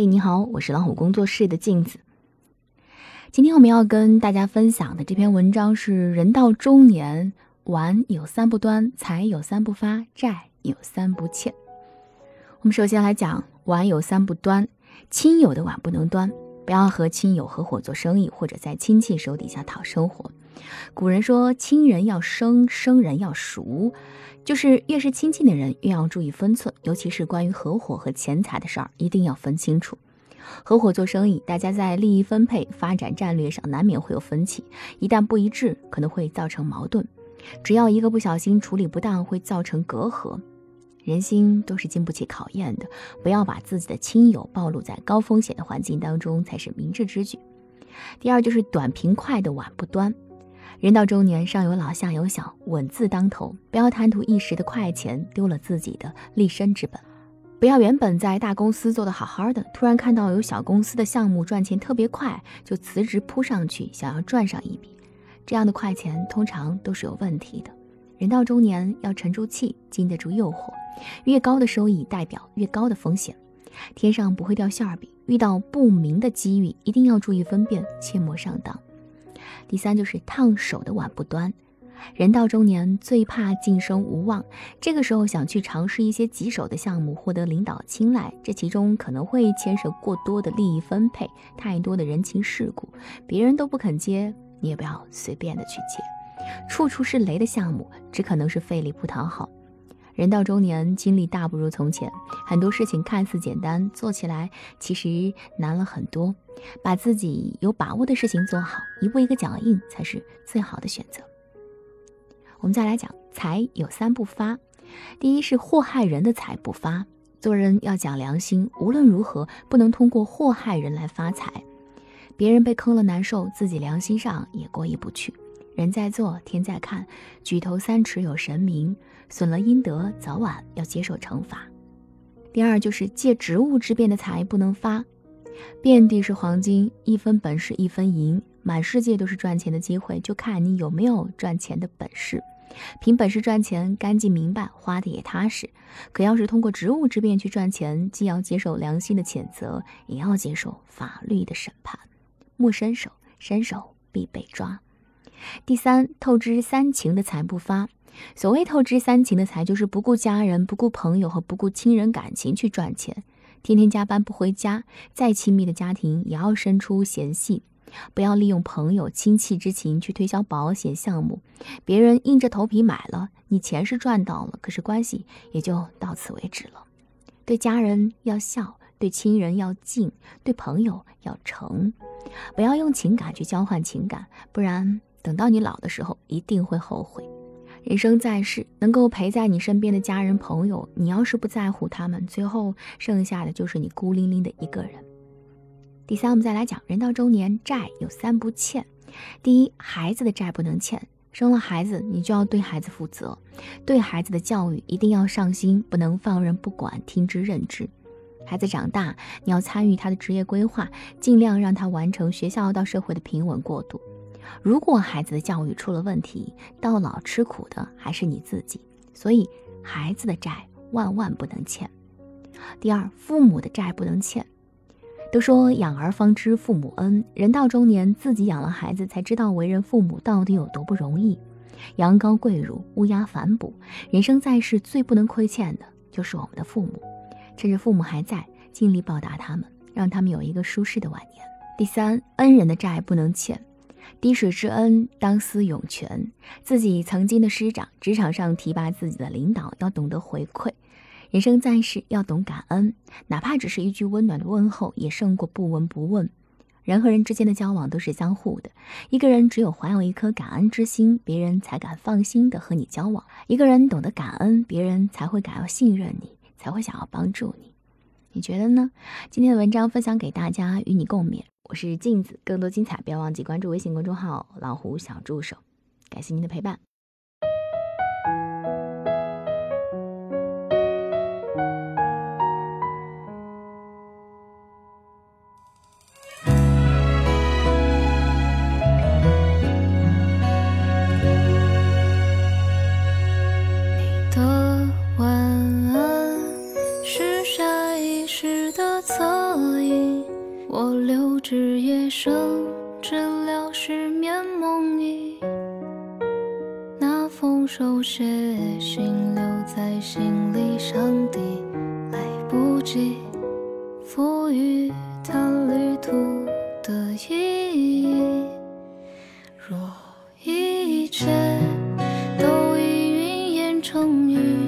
嘿，你好，我是老虎工作室的镜子。今天我们要跟大家分享的这篇文章是：人到中年，碗有三不端，财有三不发，债有三不欠。我们首先来讲碗有三不端，亲友的碗不能端，不要和亲友合伙做生意，或者在亲戚手底下讨生活。古人说：“亲人要生，生人要熟。”就是越是亲近的人，越要注意分寸，尤其是关于合伙和钱财的事儿，一定要分清楚。合伙做生意，大家在利益分配、发展战略上难免会有分歧，一旦不一致，可能会造成矛盾。只要一个不小心处理不当，会造成隔阂。人心都是经不起考验的，不要把自己的亲友暴露在高风险的环境当中，才是明智之举。第二就是短平快的碗不端。人到中年，上有老下有小，稳字当头，不要贪图一时的快钱，丢了自己的立身之本。不要原本在大公司做得好好的，突然看到有小公司的项目赚钱特别快，就辞职扑上去，想要赚上一笔。这样的快钱通常都是有问题的。人到中年，要沉住气，经得住诱惑。越高的收益代表越高的风险，天上不会掉馅饼。遇到不明的机遇，一定要注意分辨，切莫上当。第三就是烫手的碗不端，人到中年最怕晋升无望，这个时候想去尝试一些棘手的项目，获得领导青睐，这其中可能会牵涉过多的利益分配，太多的人情世故，别人都不肯接，你也不要随便的去接，处处是雷的项目，只可能是费力不讨好。人到中年，精力大不如从前，很多事情看似简单，做起来其实难了很多。把自己有把握的事情做好，一步一个脚印才是最好的选择。我们再来讲财有三不发，第一是祸害人的财不发。做人要讲良心，无论如何不能通过祸害人来发财。别人被坑了难受，自己良心上也过意不去。人在做，天在看，举头三尺有神明。损了阴德，早晚要接受惩罚。第二就是借职务之便的财不能发，遍地是黄金，一分本事一分银，满世界都是赚钱的机会，就看你有没有赚钱的本事。凭本事赚钱，干净明白，花的也踏实。可要是通过职务之便去赚钱，既要接受良心的谴责，也要接受法律的审判。莫伸手，伸手必被抓。第三，透支三情的财不发。所谓透支三情的财，就是不顾家人、不顾朋友和不顾亲人感情去赚钱，天天加班不回家，再亲密的家庭也要生出嫌隙。不要利用朋友亲戚之情去推销保险项目，别人硬着头皮买了，你钱是赚到了，可是关系也就到此为止了。对家人要孝，对亲人要敬，对朋友要诚，不要用情感去交换情感，不然等到你老的时候一定会后悔。人生在世，能够陪在你身边的家人朋友，你要是不在乎他们，最后剩下的就是你孤零零的一个人。第三，我们再来讲，人到中年，债有三不欠。第一，孩子的债不能欠，生了孩子，你就要对孩子负责，对孩子的教育一定要上心，不能放任不管，听之任之。孩子长大，你要参与他的职业规划，尽量让他完成学校到社会的平稳过渡。如果孩子的教育出了问题，到老吃苦的还是你自己。所以，孩子的债万万不能欠。第二，父母的债不能欠。都说养儿方知父母恩，人到中年，自己养了孩子，才知道为人父母到底有多不容易。羊羔跪乳，乌鸦反哺，人生在世最不能亏欠的就是我们的父母。趁着父母还在，尽力报答他们，让他们有一个舒适的晚年。第三，恩人的债不能欠。滴水之恩，当思涌泉。自己曾经的师长，职场上提拔自己的领导，要懂得回馈。人生在世，要懂感恩，哪怕只是一句温暖的问候，也胜过不闻不问。人和人之间的交往都是相互的，一个人只有怀有一颗感恩之心，别人才敢放心的和你交往。一个人懂得感恩，别人才会敢要信任你，才会想要帮助你。你觉得呢？今天的文章分享给大家，与你共勉。我是镜子，更多精彩不要忘记关注微信公众号“老虎小助手”。感谢您的陪伴。用手写信留在行李箱底，来不及赋予它旅途的意义。若一切都已云烟成雨。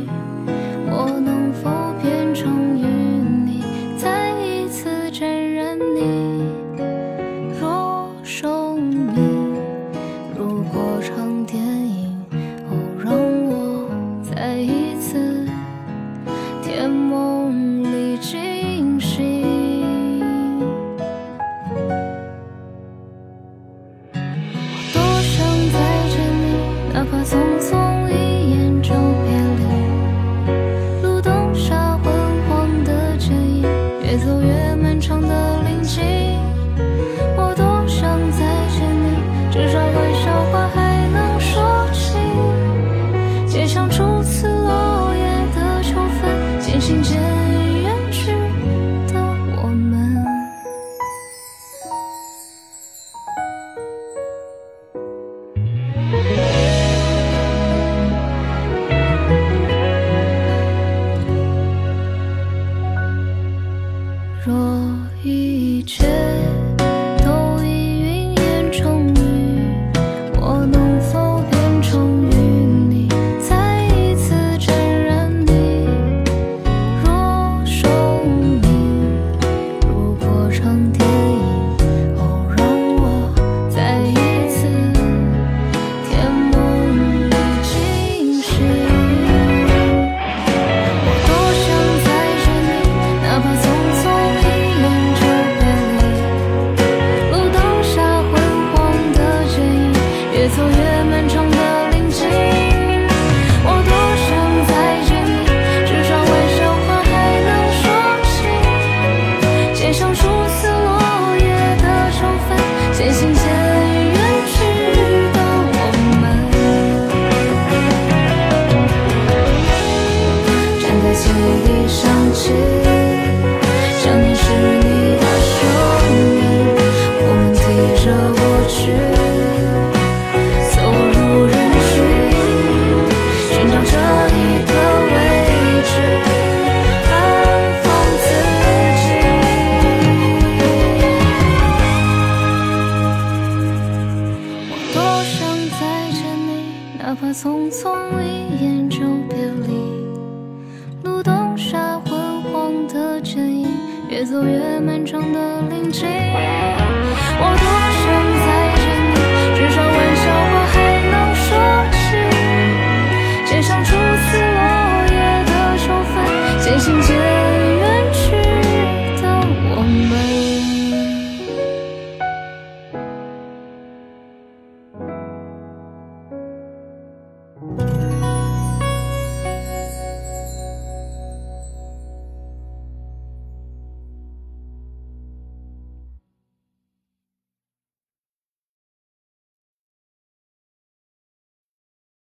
若一切去走入人群寻找着位置安放自己。我多想再见你哪怕匆匆一眼就别离。路灯下昏黄的剪影越走越漫长的林径。我多